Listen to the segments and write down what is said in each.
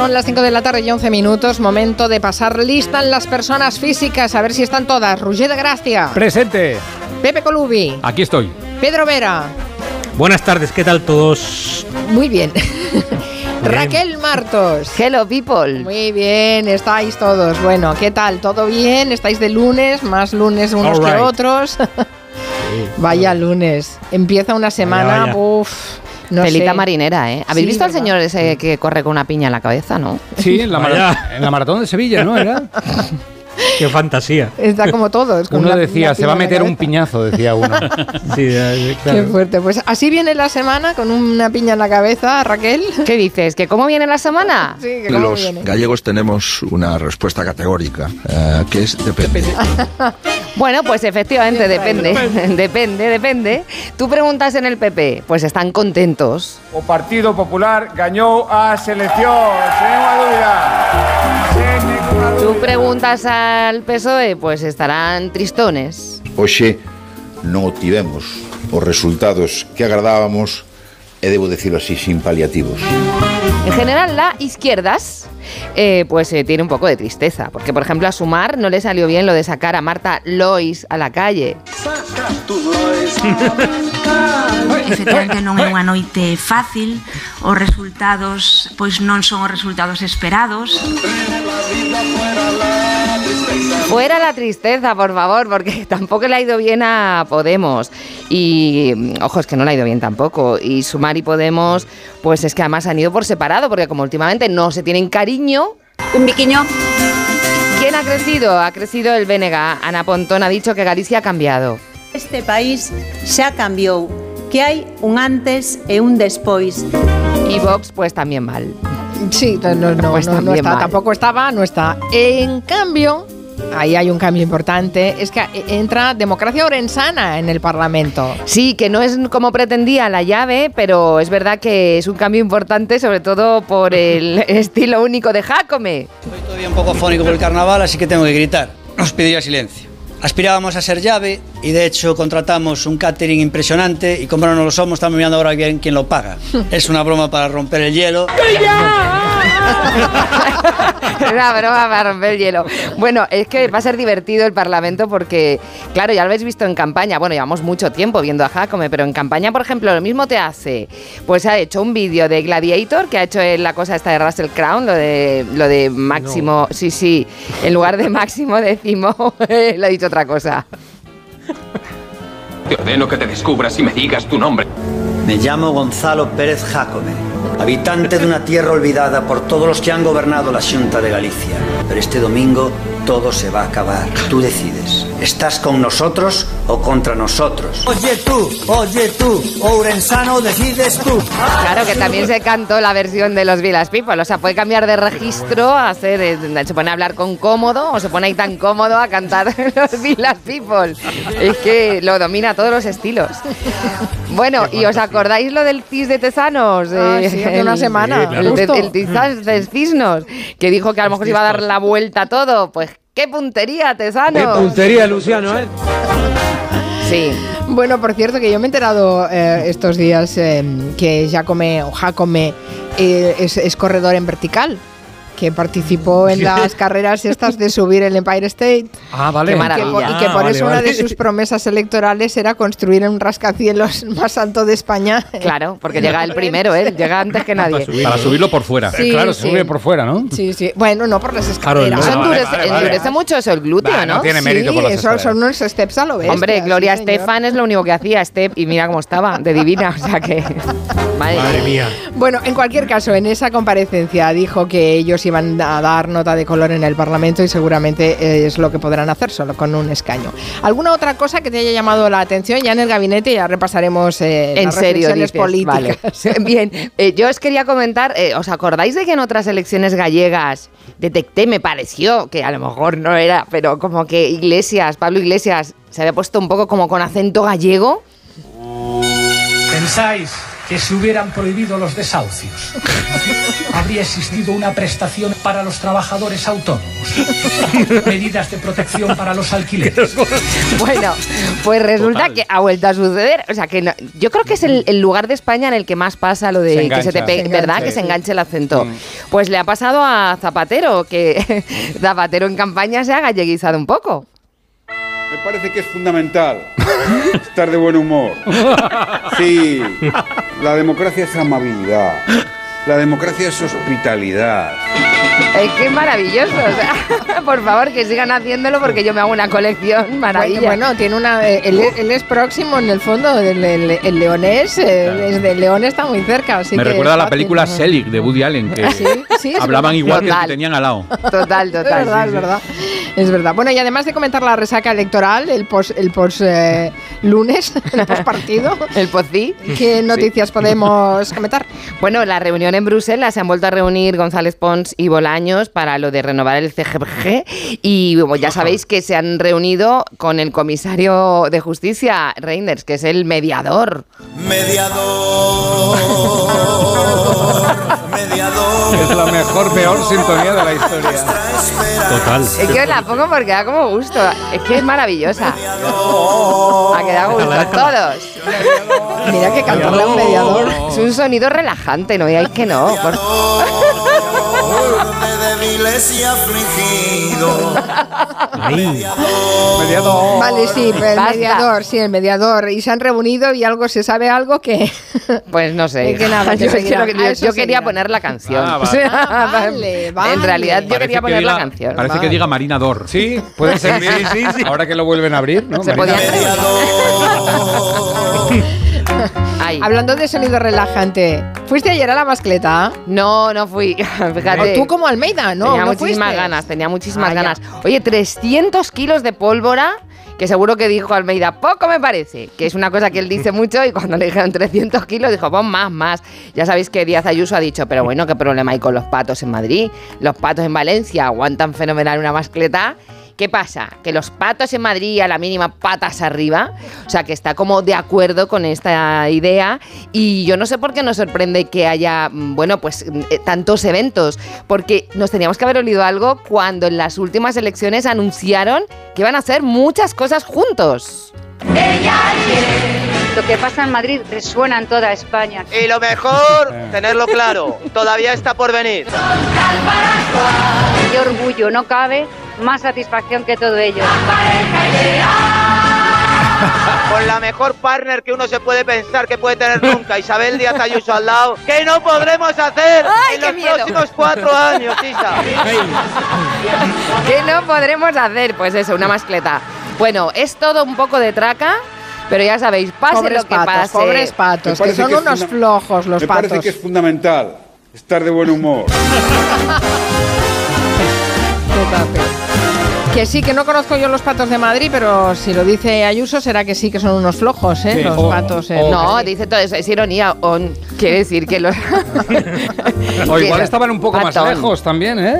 Son las 5 de la tarde y 11 minutos. Momento de pasar lista en las personas físicas. A ver si están todas. Roger de Gracia. Presente. Pepe Colubi. Aquí estoy. Pedro Vera. Buenas tardes, ¿qué tal todos? Muy bien. Raquel Martos. Hello, people. Muy bien, estáis todos. Bueno, ¿qué tal? ¿Todo bien? ¿Estáis de lunes? Más lunes unos que otros. Vaya lunes. Empieza una semana. vaya. Uf, no Pelita sé. marinera, ¿eh? ¿Habéis Sí, visto al señor ese que corre con una piña en la cabeza, no? Sí, en la, en la maratón de Sevilla, ¿no? Era. Qué fantasía. Está como todo. es como Uno una- decía, una se va a meter un piñazo, decía uno. Sí, Qué fuerte. Pues así viene la semana con una piña en la cabeza, Raquel. ¿Qué dices? ¿Que cómo viene la semana? Sí, que cómo Los viene. gallegos tenemos una respuesta categórica, eh, que es depende. Bueno, pues efectivamente, depende. depende, depende. Tú preguntas en el PP, pues están contentos. O Partido Popular gañou a selección, sen unha dúbida. Tú preguntas al PSOE, pues estarán tristones. Oxe, non obtivemos os resultados que agradábamos debo decirlo así, sin paliativos. En general, la izquierdas, eh, pues eh, tiene un poco de tristeza, porque por ejemplo a Sumar no le salió bien lo de sacar a Marta Lois a la calle. Efectivamente non é unha noite fácil, os resultados pois non son os resultados esperados. Fuera la tristeza, por favor, porque tampoco le ha ido bien a Podemos. Y, ojo, es que no le ha ido bien tampoco. Y Sumar y Podemos, pues es que además han ido por separado, porque como últimamente no se tienen cariño, Un biquiño. ¿quién ha crecido? Ha crecido el BNG. Ana Pontón ha dicho que Galicia ha cambiado. Este país xa cambiou, que hai un antes e un despois. Y Vox, pues también mal. Sí, no, no, no, Pues no, está, mal. tampoco estaba, no está. En cambio, ahí hay un cambio importante, es que entra democracia orensana en el Parlamento. Sí, que no es como pretendía la llave, pero es verdad que es un cambio importante, sobre todo por el estilo único de Jacome. Estoy todavía un poco fónico por el carnaval, así que tengo que gritar. Os pediría silencio. Aspirábamos a ser llave y de hecho contratamos un catering impresionante y como no lo somos estamos mirando ahora bien quién lo paga. Es una broma para romper el hielo. Una broma para romper el hielo. Bueno, es que va a ser divertido el Parlamento porque, claro, ya lo habéis visto en campaña. Bueno, llevamos mucho tiempo viendo a Jacome, pero en campaña, por ejemplo, lo mismo te hace. Pues ha hecho un vídeo de Gladiator, que ha hecho la cosa esta de Russell Crown, lo de, lo de Máximo. Sí, sí. En lugar de Máximo décimo, le ha dicho otra cosa. Te ordeno que te descubras y me digas tu nombre. Me llamo Gonzalo Pérez Jacome, habitante de una tierra olvidada por todos los que han gobernado la Junta de Galicia. Pero este domingo todo se va a acabar. Tú decides. ¿Estás con nosotros o contra nosotros? Oye tú, oye tú, Ourensano decides tú. Claro que también se cantó la versión de los Villas People, o sea, puede cambiar de registro a hacer, eh, se pone a hablar con cómodo o se pone ahí tan cómodo a cantar los Villas People. Es que lo domina a todos los estilos. Bueno, ¿y os acordáis lo del CIS de Tesanos? Ah, sí, hace una semana, El, claro. el Tizas de Cisnos, que dijo que a lo mejor se iba a dar la vuelta a todo. Pues qué puntería, Tesanos. puntería, Luciano, ¿eh? Sí. Bueno, por cierto, que yo me he enterado eh, estos días eh, que Jacome o Jacome eh, es, es corredor en vertical, que participó en las carreras estas de subir el Empire State. Ah, vale. Qué Que maravilla. por- y que Ah, por vale, eso una vale. de sus promesas electorales era construir un rascacielos más alto de España. Claro, porque llega el primero, él llega antes que nadie. Para subirlo por fuera. Sí, claro, sí. sube por fuera, ¿no? Sí, sí. Bueno, no por las Claro, escaleras. Eso Ah, endurece, vale, vale, vale. endurece mucho eso el glúteo, Bah, ¿no? no tiene mérito por las Sí, eso escaleras. son unos steps a lo bestia. Hombre, Gloria. Estefan es lo único que hacía, Step, y mira cómo estaba, de divina, o sea que... Madre, Madre mía. Bueno, en cualquier caso, en esa comparecencia dijo que ellos iban a dar nota de color en el Parlamento y seguramente eh, es lo que podrán hacer solo con un escaño. ¿Alguna otra cosa que te haya llamado la atención? Ya en el gabinete ya repasaremos eh, En las serio, dices, vale. Bien, eh, yo os quería comentar, eh, ¿os acordáis de que en otras elecciones gallegas detecté, me pareció, que a lo mejor no era, pero como que Iglesias, Pablo Iglesias, se había puesto un poco como con acento gallego? Pensáis que se hubieran prohibido los desahucios. Habría existido una prestación para los trabajadores autónomos. Medidas de protección para los alquileres. Bueno, pues resulta que ha vuelto a suceder. O sea, que no- yo creo que es el, el lugar de España en el que más pasa lo de Se que se te pegue, Se ¿verdad? Que se enganche el acento. Mm. Pues le ha pasado a Zapatero, que Zapatero en campaña se ha galleguizado un poco. Me parece que es fundamental estar de buen humor. Sí, la democracia es amabilidad. La democracia es hospitalidad. Es que es maravilloso. o sea, por favor, que sigan haciéndolo porque yo me hago una colección maravilla. Bueno, bueno, tiene una. eh, Él, él es próximo en el fondo. El, el- el leonés, eh, es de León está muy cerca. Así Me que recuerda a es la fácil. película Selig de Woody Allen, que Sí, sí, es hablaban verdad. igual que el Total. que tenían al lado. Total, Es total. verdad, sí, es sí. verdad. Es verdad. Bueno, y además de comentar la resaca electoral, el pos, el pos eh, lunes, el pos partido, El pocí. ¿qué noticias podemos comentar? Bueno, la reunión en Bruselas se han vuelto a reunir González Pons y Bolaños para lo de renovar el CGPG y bueno, ya sabéis que se han reunido con el comisario de justicia, Reinders, que es el mediador. Es la mejor, peor sintonía de la historia. Total. Es que os la pongo porque da como gusto, es que es maravillosa. Ha quedado gusto a todos. Mira que cantarle a un mediador. Es un sonido relajante, no digáis que no. por- Ahí. Mediador. Vale, sí, el Basta. mediador, sí, el mediador. Y se han reunido y algo se sabe algo que. Pues no sé. Que nada, que yo, quería poner la canción. Ah, O vale. sea, Ah, vale, vale. En realidad yo Parece quería que poner la canción. Parece Vale. que diga Marinador. Sí, puede servir. Ahora que lo vuelven a abrir, ¿no? Se Marina? Ay. Hablando de sonido relajante, ¿fuiste ayer a la mascleta? No, no fui. Fíjate. O tú como Almeida, ¿no? tenía ¿No muchísimas fuiste? ganas, tenía muchísimas Ah, ya. ganas. Oye, 300 kilos de pólvora, que seguro que dijo Almeida, poco me parece, que es una cosa que él dice mucho y cuando le dijeron 300 kilos dijo, pon más, más. Ya sabéis que Díaz Ayuso ha dicho, pero bueno, ¿qué problema hay con los patos en Madrid? Los patos en Valencia aguantan fenomenal una mascleta. ¿Qué pasa? Que los patos en Madrid a la mínima patas arriba, o sea que está como de acuerdo con esta idea y yo no sé por qué nos sorprende que haya, mm, bueno, pues mm, eh, tantos eventos, porque nos teníamos que haber olido algo cuando en las últimas elecciones anunciaron que iban a hacer muchas cosas juntos. Lo que pasa en Madrid resuena en toda España. Y lo mejor, tenerlo claro, todavía está por venir. Qué orgullo, no cabe más satisfacción que todo ello. Con la mejor partner que uno se puede pensar que puede tener nunca, Isabel Díaz Ayuso al lado, que no podremos hacer ¡Ay, en los miedo! próximos cuatro años, Isa. ¿Qué no podremos hacer? Pues eso, una mascleta. Bueno, es todo un poco de traca, pero ya sabéis, pase Pobres lo que patos, pase. pobres patos, Me que parece son que es unos flojos los Me patos. parece que es fundamental estar de buen humor. Qué tape. Que sí, que no conozco yo los patos de Madrid, pero si lo dice Ayuso será que sí que son unos flojos, ¿eh? Sí, los o- patos. en No, Madrid. dice todo eso, es ironía. o- quiere decir que los. O igual estaban un poco más lejos también, ¿eh?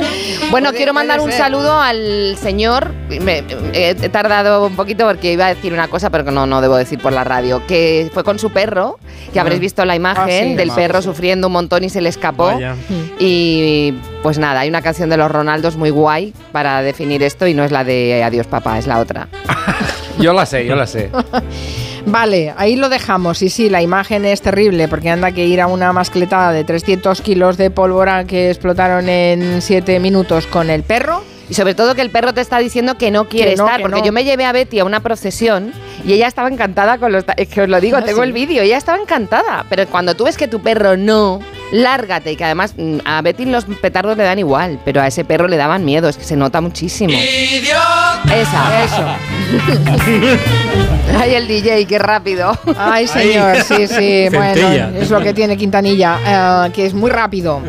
Bueno, Puede- quiero mandar un saludo al señor. Me- he, he tardado un poquito porque iba a decir una cosa, pero que no, no debo decir por la radio. Que fue con su perro, que habréis visto la imagen Ah, sí. del perro sufriendo un montón y se le escapó. Vaya. Y pues nada, hay una canción de los Ronaldos muy guay para definir esto y no es la de Adiós papá, es la otra. Yo la sé, yo la sé. Vale, ahí lo dejamos. Y sí, la imagen es terrible porque anda que ir a una mascletada de 300 kilos de pólvora que explotaron en 7 minutos con el perro. Y sobre todo que el perro te está diciendo que no quiere Que no, estar, que porque no. yo me llevé a Betty a una procesión y ella estaba encantada con los... Es que os lo digo, Ah, tengo sí. el vídeo, ella estaba encantada. Pero cuando tú ves que tu perro no, lárgate. Y que además mm, a Betty los petardos le dan igual, pero a ese perro le daban miedo, es que se nota muchísimo. Esa, eso. Ay, el DJ, qué rápido. Ay, señor, sí, sí. bueno, es lo que tiene Quintanilla, eh, que es muy rápido.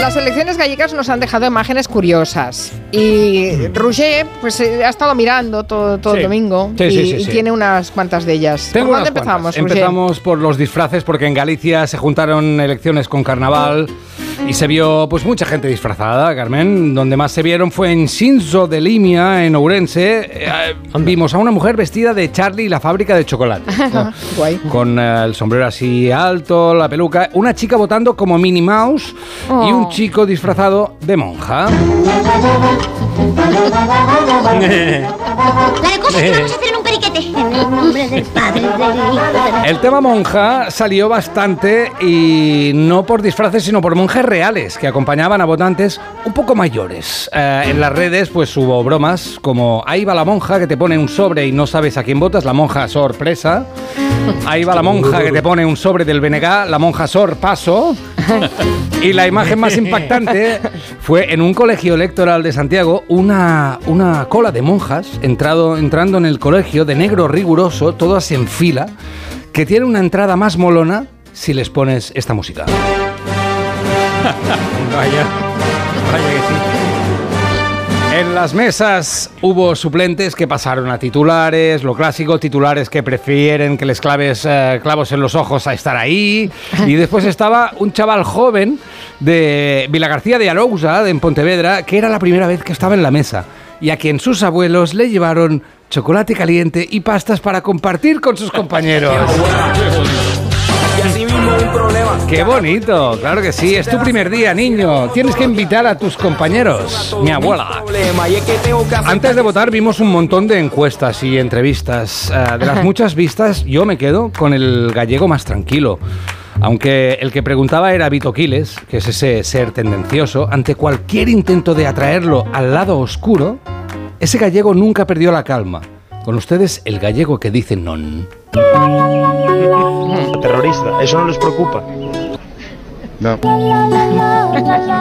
Las elecciones gallegas nos han dejado imágenes curiosas. Y Roger, pues eh, ha estado mirando todo, todo Sí. el domingo Sí, y, sí, tiene unas cuantas de ellas. Tengo ¿Por dónde empezamos? Empezamos por los disfraces porque en Galicia se juntaron elecciones con carnaval. Y se vio pues mucha gente disfrazada, Carmen. Donde más se vieron fue en Shinzo de Limia, en Ourense. Eh, vimos a una mujer vestida de Charlie y la fábrica de chocolate. Guay. Con eh, el sombrero así alto, la peluca. Una chica votando como Minnie Mouse y Oh. un chico disfrazado de monja. La de cosas que vamos a hacer en un periquete. En el nombre del Padre, del Hijo, del... El tema monja salió bastante y no por disfraces, sino por monjes reales que acompañaban a votantes un poco mayores. Eh, en las redes pues hubo bromas como ahí va la monja que te pone un sobre y no sabes a quién votas, la monja sorpresa. Ahí va la monja que te pone un sobre del BNG, la monja sorpaso. Y la imagen más impactante fue en un colegio electoral de Santiago, una, una cola de monjas entrado, entrando en el colegio de negro riguroso, todas en fila, que tiene una entrada más molona si les pones esta música. Vaya, vaya que sí. En las mesas hubo suplentes que pasaron a titulares, lo clásico, titulares que prefieren que les claves eh, clavos en los ojos a estar ahí. Y después estaba un chaval joven de Vilagarcía de Arousa, en Pontevedra, que era la primera vez que estaba en la mesa y a quien sus abuelos le llevaron chocolate caliente y pastas para compartir con sus compañeros. Y así mismo un problema. ¡Qué bonito! Claro que sí, es tu primer día, niño. Tienes que invitar a tus compañeros. Mi abuela. Antes de votar vimos un montón de encuestas y entrevistas. Eh, de las muchas vistas, yo me quedo con el gallego más tranquilo. Aunque el que preguntaba era Vito Quiles, que es ese ser tendencioso, ante cualquier intento de atraerlo al lado oscuro, ese gallego nunca perdió la calma. Con ustedes, el gallego que dice non. terrorista. ¿Eso no les preocupa? No.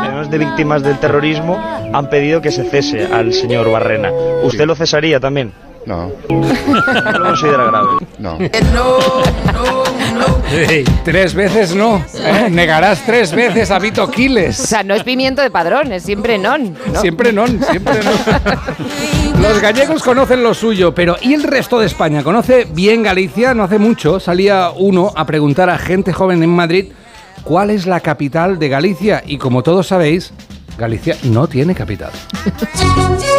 Además de víctimas del terrorismo, han pedido que se cese al señor Barrena. ¿Usted lo cesaría también? No. No lo considera grave. No. Tres veces no. ¿eh? Negarás tres veces a Vito Quiles. O sea, no es pimiento de padrón, es siempre non. ¿no? Siempre no, siempre no. Los gallegos conocen lo suyo, pero ¿y el resto de España? ¿Conoce bien Galicia? No hace mucho salía uno a preguntar a gente joven en Madrid cuál es la capital de Galicia y como todos sabéis, Galicia no tiene capital.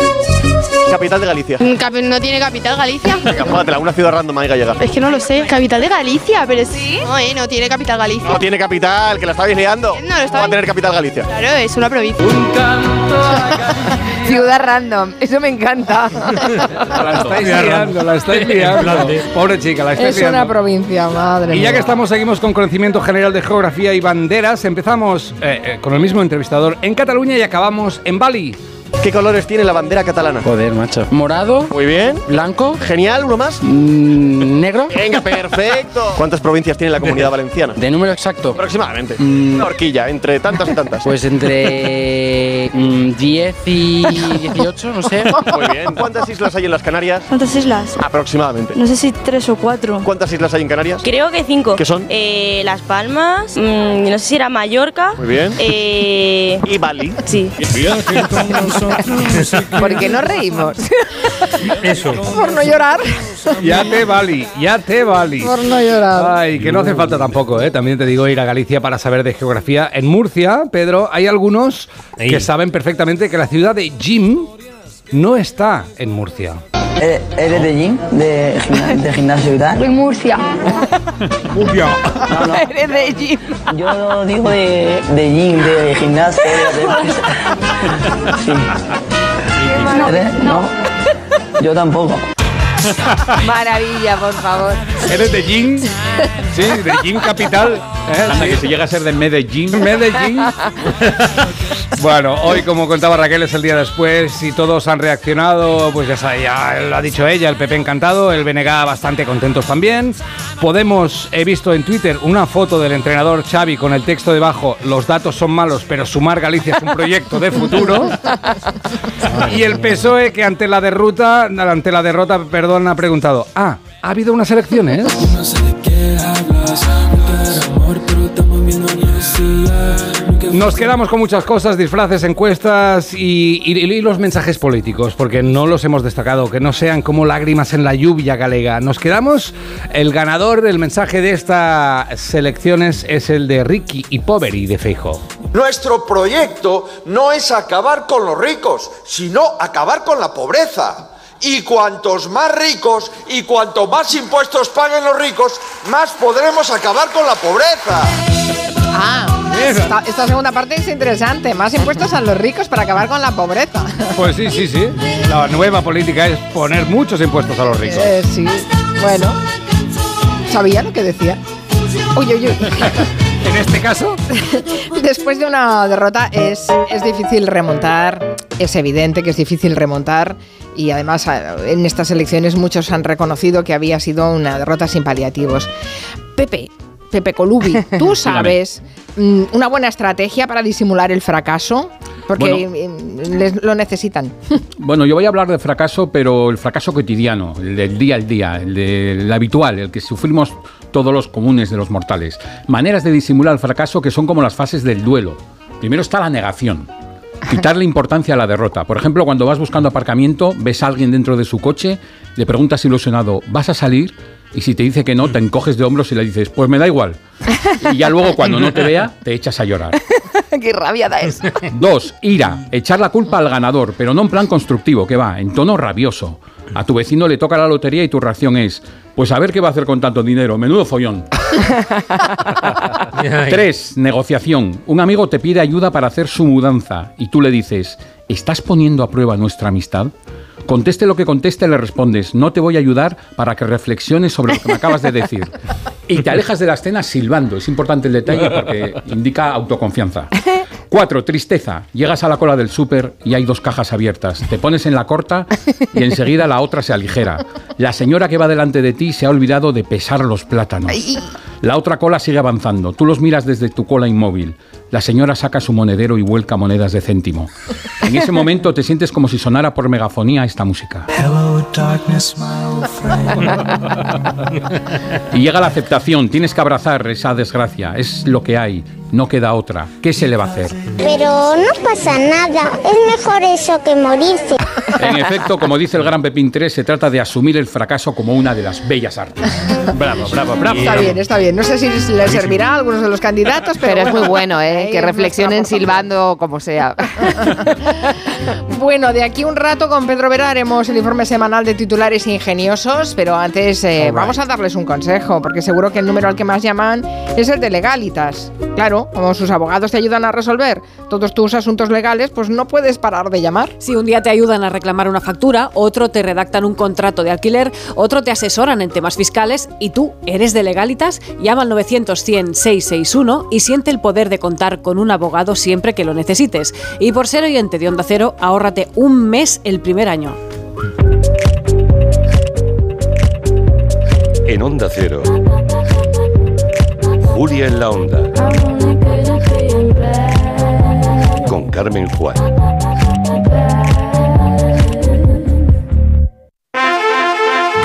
Capital de Galicia. Capi- ¿No tiene capital Galicia? Venga, júgatela, una ciudad random ahí gallega. Es que no lo sé. ¿Capital de Galicia? Pero sí. No, eh, no tiene capital Galicia. No tiene capital, que la estabais liando. No, lo va a tener capital Galicia. Claro, es una provincia. Ciudad random, eso me encanta. La estáis liando, la estáis liando. Pobre chica, la estáis Es una provincia, madre Y ya que estamos, seguimos con conocimiento general de geografía y banderas. Empezamos eh, eh, con el mismo entrevistador en Cataluña y acabamos en Bali. ¿Qué colores tiene la bandera catalana? Joder, macho. Morado, Muy bien. blanco, Genial, uno más. mm, negro. Venga, perfecto. ¿Cuántas provincias tiene la comunidad valenciana? De número exacto. Aproximadamente. Mm. Una horquilla, entre tantas y tantas. Pues entre mm, 10 y 18, no sé. Muy bien. ¿Cuántas islas hay en las Canarias? ¿Cuántas islas? Aproximadamente. No sé si tres o cuatro. ¿Cuántas islas hay en Canarias? Creo que cinco. ¿Qué son? Eh, Las Palmas, mm, no sé si era Mallorca. Muy bien. Eh, Y Bali. sí. ¿Por qué nos reímos? Eso. Por no llorar. Ya te vali, ya te vali. Por no llorar. Ay, que no hace falta tampoco, ¿eh? También te digo ir a Galicia para saber de geografía. En Murcia, Pedro, hay algunos que saben perfectamente que la ciudad de Jim no está en Murcia. ¿Eres de gym? ¿De, gimna- de gimnasio y tal? De Murcia. No, no. Eres de Jim. Yo digo de, de gym, de gimnasio. De, sí. ¿Eres? No. Yo tampoco. Maravilla, por favor. ¿Eres de Jim? Sí, de Jim Capital. ¿eh? Anda, que si llega a ser de Medellín. Medellín. bueno, hoy como contaba Raquel es el día después y todos han reaccionado, pues ya, sabe, ya lo ha dicho ella, el PP encantado, el BNG bastante contentos también. Podemos, he visto en Twitter una foto del entrenador Xavi con el texto debajo, los datos son malos, pero sumar Galicia es un proyecto de futuro. y el PSOE que ante la derrota, ante la derrota, perdón, ha preguntado, ah, ¿ha habido unas elecciones? Nos quedamos con muchas cosas, disfraces, encuestas y, y- y los mensajes políticos, porque no los hemos destacado, que no sean como lágrimas en la lluvia galega. Nos quedamos, el ganador, el mensaje de estas elecciones es el de Ricky y Poveri de Feijo. Nuestro proyecto no es acabar con los ricos, sino acabar con la pobreza. Y cuantos más ricos y cuanto más impuestos paguen los ricos, más podremos acabar con la pobreza. Ah, esta, esta segunda parte es interesante. Más impuestos a los ricos para acabar con la pobreza. Pues sí, sí, sí. La nueva política es poner muchos impuestos a los ricos. Eh, sí, bueno. ¿Sabía lo que decía? Uy, uy, uy. En este caso, Después de una derrota es, es difícil remontar, es evidente que es difícil remontar y además a- en estas elecciones muchos han reconocido que había sido una derrota sin paliativos. Pepe, Pepe Colubi, ¿tú sabes mm, una buena estrategia para disimular el fracaso? Porque mm, les- lo necesitan. Bueno, yo voy a hablar de fracaso, pero el fracaso cotidiano, el del día al día, el del habitual, el que sufrimos todos los comunes de los mortales. Maneras de disimular el fracaso que son como las fases del duelo. Primero está la negación. Quitarle importancia a la derrota. Por ejemplo, cuando vas buscando aparcamiento, ves a alguien dentro de su coche, le preguntas ilusionado, ¿vas a salir? Y si te dice que no, te encoges de hombros y le dices, pues me da igual. Y ya luego, cuando no te vea, te echas a llorar. Qué rabia da eso. Dos, ira. Echar la culpa al ganador, pero no en plan constructivo, que va, en tono rabioso. A tu vecino le toca la lotería y tu reacción es, pues a ver qué va a hacer con tanto dinero, menudo follón. Tres, negociación. Un amigo te pide ayuda para hacer su mudanza y tú le dices, ¿estás poniendo a prueba nuestra amistad? Conteste lo que conteste, le respondes, no te voy a ayudar para que reflexiones sobre lo que me acabas de decir. Y te alejas de la escena silbando. Es importante el detalle porque indica autoconfianza. Cuatro, tristeza. Llegas a la cola del súper y hay dos cajas abiertas. Te pones en la corta y enseguida la otra se aligera. La señora que va delante de ti se ha olvidado de pesar los plátanos. La otra cola sigue avanzando. Tú los miras desde tu cola inmóvil. La señora saca su monedero y vuelca monedas de céntimo. En ese momento te sientes como si sonara por megafonía esta música. Y llega la aceptación. Tienes que abrazar esa desgracia. Es lo que hay. No queda otra. ¿Qué se le va a hacer? Pero no pasa nada. Es mejor eso que morirse. En efecto, como dice el gran Pepín 3, se trata de asumir el fracaso como una de las bellas artes. bravo, bravo, bravo. Está bien, está bien. No sé si les servirá a algunos de los candidatos, pero, Pero es muy bueno, ¿eh? Que reflexionen silbando como sea. Bueno, de aquí un rato con Pedro Vera haremos el informe semanal de titulares ingeniosos, pero antes eh, vamos a darles un consejo, porque seguro que el número al que más llaman es el de legalitas. Claro, como sus abogados te ayudan a resolver todos tus asuntos legales, pues no puedes parar de llamar. Si un día te ayudan a reclamar una factura, otro te redactan un contrato de alquiler, otro te asesoran en temas fiscales y tú eres de legalitas, llama al 900 100 661 y siente el poder de contar con un abogado siempre que lo necesites. Y por ser oyente de Onda Cero, ahórrate un mes el primer año. En Onda Cero. Julia en la Onda. Con Carmen Juan.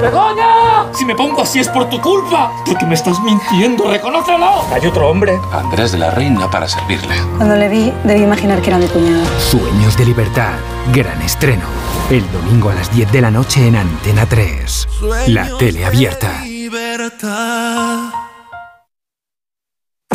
¡Begoña! Si me pongo así es por tu culpa. Porque me estás mintiendo, reconócelo. Hay otro hombre. Andrés de la Reina para servirle. Cuando le vi, debí imaginar que era mi cuñado. Sueños de libertad. Gran estreno. El domingo a las 10 de la noche en Antena 3. La tele abierta.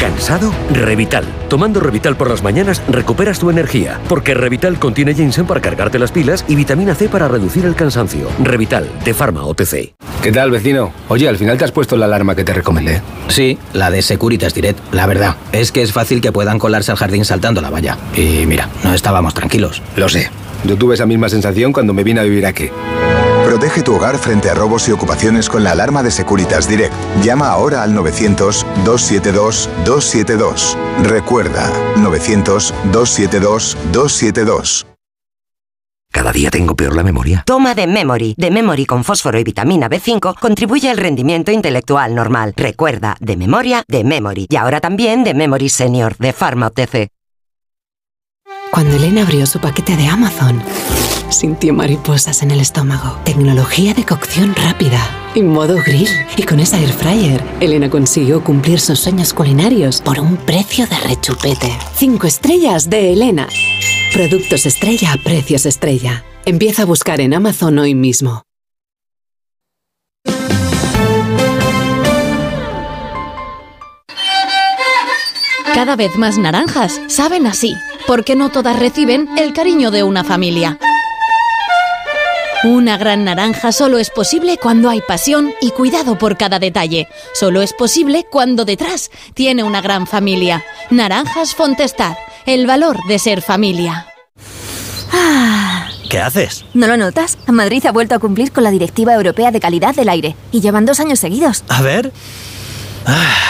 ¿Cansado? Revital. Tomando Revital por las mañanas recuperas tu energía, porque Revital contiene ginseng para cargarte las pilas y vitamina C para reducir el cansancio. Revital, de Pharma OTC. ¿Qué tal, vecino? Oye, al final te has puesto la alarma que te recomendé. Sí, la de Securitas Direct. La verdad, es que es fácil que puedan colarse al jardín saltando la valla. Y mira, no estábamos tranquilos. Lo sé. Yo tuve esa misma sensación cuando me vine a vivir aquí. Protege tu hogar frente a robos y ocupaciones con la alarma de Securitas Direct. Llama ahora al 900-272-272. Recuerda, 900-272-272. Cada día tengo peor la memoria. Toma de Memory. De Memory con fósforo y vitamina B5 contribuye al rendimiento intelectual normal. Recuerda, de memoria, de Memory. Y ahora también de Memory Senior, de Pharma OTC. Cuando Elena abrió su paquete de Amazon, sintió mariposas en el estómago. Tecnología de cocción rápida y modo grill. Y con esa air fryer, Elena consiguió cumplir sus sueños culinarios por un precio de rechupete. Cinco estrellas de Elena. Productos estrella a precios estrella. Empieza a buscar en Amazon hoy mismo. Cada vez más naranjas saben así, porque no todas reciben el cariño de una familia. Una gran naranja solo es posible cuando hay pasión y cuidado por cada detalle. Solo es posible cuando detrás tiene una gran familia. Naranjas Fontestad, el valor de ser familia. ¿Qué haces? ¿No lo notas? Madrid ha vuelto a cumplir con la Directiva Europea de Calidad del Aire y llevan dos años seguidos. A ver. Ah,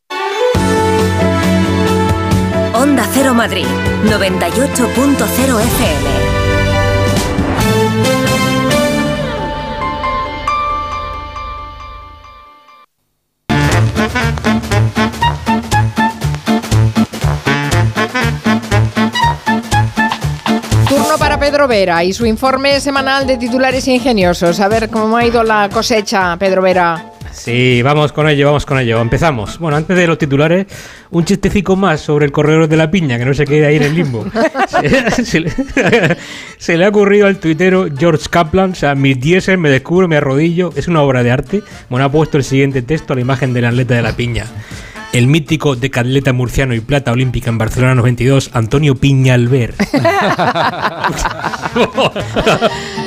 Onda Cero Madrid, 98.0 FM. Turno para Pedro Vera y su informe semanal de titulares ingeniosos. A ver cómo ha ido la cosecha, Pedro Vera. Sí, vamos con ello, vamos con ello. Empezamos. Bueno, antes de los titulares, un chistecico más sobre el corredor de la piña, que no se quede ahí en el limbo. se, se le, se le ha ocurrido al tuitero George Kaplan, o sea, mis diésel, me descubro, me arrodillo. Es una obra de arte. Bueno, ha puesto el siguiente texto a la imagen del atleta de la piña. El mítico decatleta murciano y plata olímpica en Barcelona 92, Antonio Piñalver.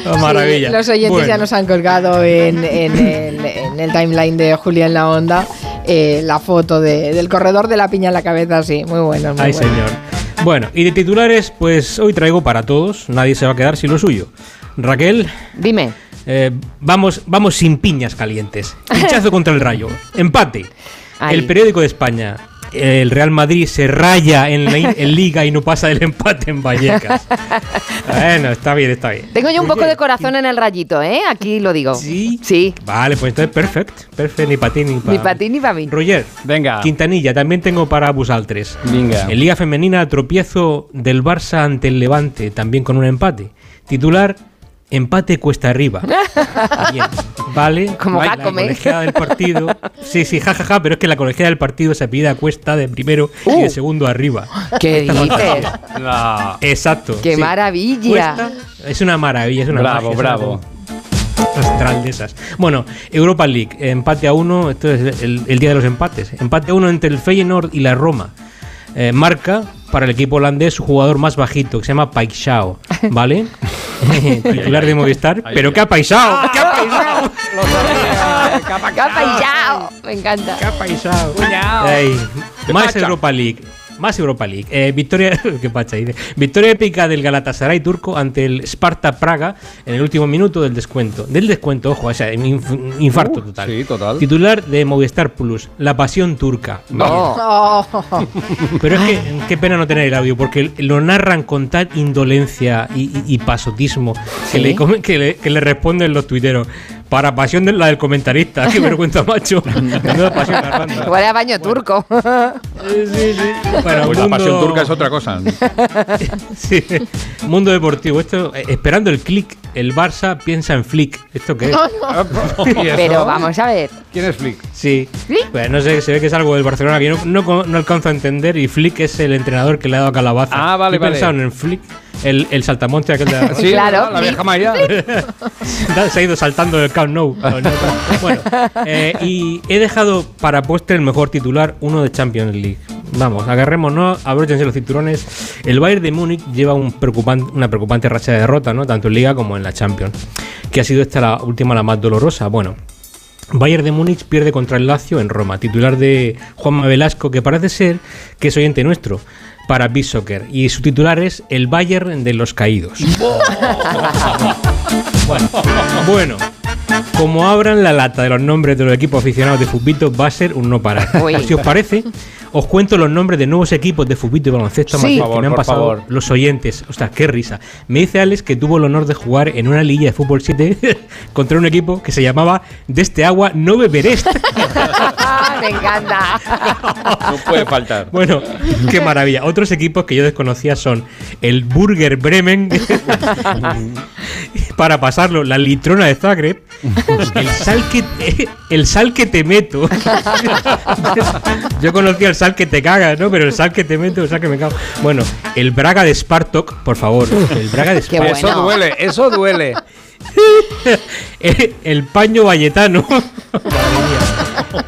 Oh, maravilla. Sí, los oyentes Bueno. ya nos han colgado en, en el, en el timeline de Julián La Onda eh, la foto de- del corredor de la piña en la cabeza, sí, muy bueno. Muy Ay, bueno. señor. Bueno, y de titulares, pues hoy traigo para todos. Nadie se va a quedar sin lo suyo. Raquel. Dime. vamos, vamos sin piñas calientes. Pinchazo contra el rayo. Empate. Ay. El periódico de España. El Real Madrid se raya en, la- en Liga y no pasa del empate en Vallecas. bueno, está bien, está bien. Tengo yo un poco de corazón en el rayito, ¿eh? Aquí lo digo. Sí. Sí. Vale, pues entonces perfect. Perfect, ni para ti ni para Ni para ti ni para mí. Roger, venga. Quintanilla, también tengo para Busaltres. Venga. En Liga Femenina, tropiezo del Barça ante el Levante, también con un empate. Titular, empate cuesta arriba. Bien, vale. Como la Jacome. colegiada del partido. Sí, sí, jajaja, pero es que la colegiada del partido se pide a cuesta de primero y de segundo arriba. ¿Qué dices? Exacto. ¡Qué sí. maravilla! Cuesta- es una maravilla, es una Bravo, magia, bravo. astral de esas. Bueno, Europa League, empate a uno, esto es el, el día de los empates. Empate a uno entre el Feyenoord y la Roma. Eh, marca para el equipo holandés su jugador más bajito, que se llama Paixao, ¿vale? Titular de Movistar. ¿Pero qué ha paisao? ¿Qué ha paisao? ¡Qué apaillao! Me encanta. ¡Qué paisao! Ey, más? Europa League. Más Europa League. Eh, victoria, qué pacha, dice. victoria épica del Galatasaray turco ante el Sparta Praga en el último minuto del descuento. Del descuento, ojo, o sea, inf- infarto total. Sí, total. Titular de Movistar Plus, La Pasión Turca. Oh. Pero es que qué pena no tener el audio, porque lo narran con tal indolencia y, y- y pasotismo que, ¿Sí? le, come- que, le, que le responden los tuiteros. Para pasión de la del comentarista, qué vergüenza, macho. Menuda pasión narrando. Igual a baño turco. Bueno, Pues la pasión turca es otra cosa. Sí. Mundo deportivo. Esto, eh, esperando el click, el Barça piensa en Flick. ¿Esto qué es? ¿Y eso? Pero vamos a ver. ¿Quién es Flick? Sí. Pues no sé, se ve que es algo del Barcelona que yo no, no, no alcanzo a entender. Y Flick es el entrenador que le ha dado a Calabaza. Ah, vale, vale. pensaron en Flick, el, el saltamonte aquel de la- Sí, Claro, la vieja. María. se ha ido saltando del Camp Nou. Bueno, eh, y he dejado para postre el mejor titular, uno de Champions League. Vamos, agarrémonos, abróchense los cinturones. El Bayern de Múnich lleva un preocupan- una preocupante racha de derrota, ¿no? Tanto en Liga como en la Champions. Que ha sido esta la última, la más dolorosa. Bueno, Bayern de Múnich pierde contra el Lazio en Roma, titular de Juanma Velasco, que parece ser que es oyente nuestro para Beat Soccer. Y su titular es el Bayern de los caídos. bueno, bueno, como abran la lata de los nombres de los equipos aficionados de fútbol, va a ser un no parar. Uy. Si os parece, os cuento los nombres de nuevos equipos de fútbol y baloncesto Sí. Madrid Por favor, que me han pasado favor. los oyentes. Ostras, qué risa. Me dice Alex que tuvo el honor de jugar en una liguilla de fútbol 7 contra un equipo que se llamaba De este agua no beberé. Me encanta. No puede faltar. Bueno, qué maravilla. Otros equipos que yo desconocía son el Burger Bremen, para pasarlo, la Litrona de Zagreb, el sal que, el sal que te meto. Yo conocía el sal que te cagas, ¿no? Pero el sal que te meto, el sal que me cago. Bueno, el Braga de Spartok, por favor. El Braga de Spartok. Eso duele, eso duele. El, el paño valletano. Madre mía.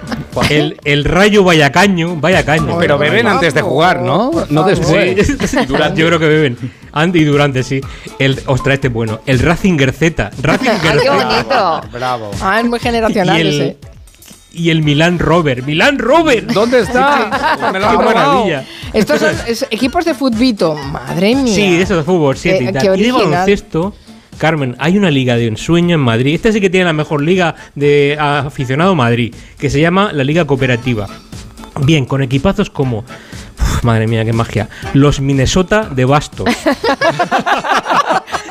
El, el rayo vallacaño. Vallacaño. Pero beben antes de jugar, ¿no? No después. Sí, Yo creo que beben. Andy y Durante, sí. El, ostras, este es bueno. El Razinger Z. Razinger ¡Ay, qué Z. bonito! Bravo. Ah, es muy generacional Y el, ese. y el Milan Rover. ¡Milan Rover! ¿Dónde está? Me lo ¡Qué maravilla! Estos son es- equipos de futbito. Madre mía. Sí, eso de fútbol, 7 Qué- y qué tal. Y de original. baloncesto, Carmen, hay una liga de ensueño en Madrid. Esta sí que tiene la mejor liga de aficionado Madrid, que se llama la Liga Cooperativa. Bien, con equipazos como. Madre mía, qué magia. Los Minnesota de Bastos.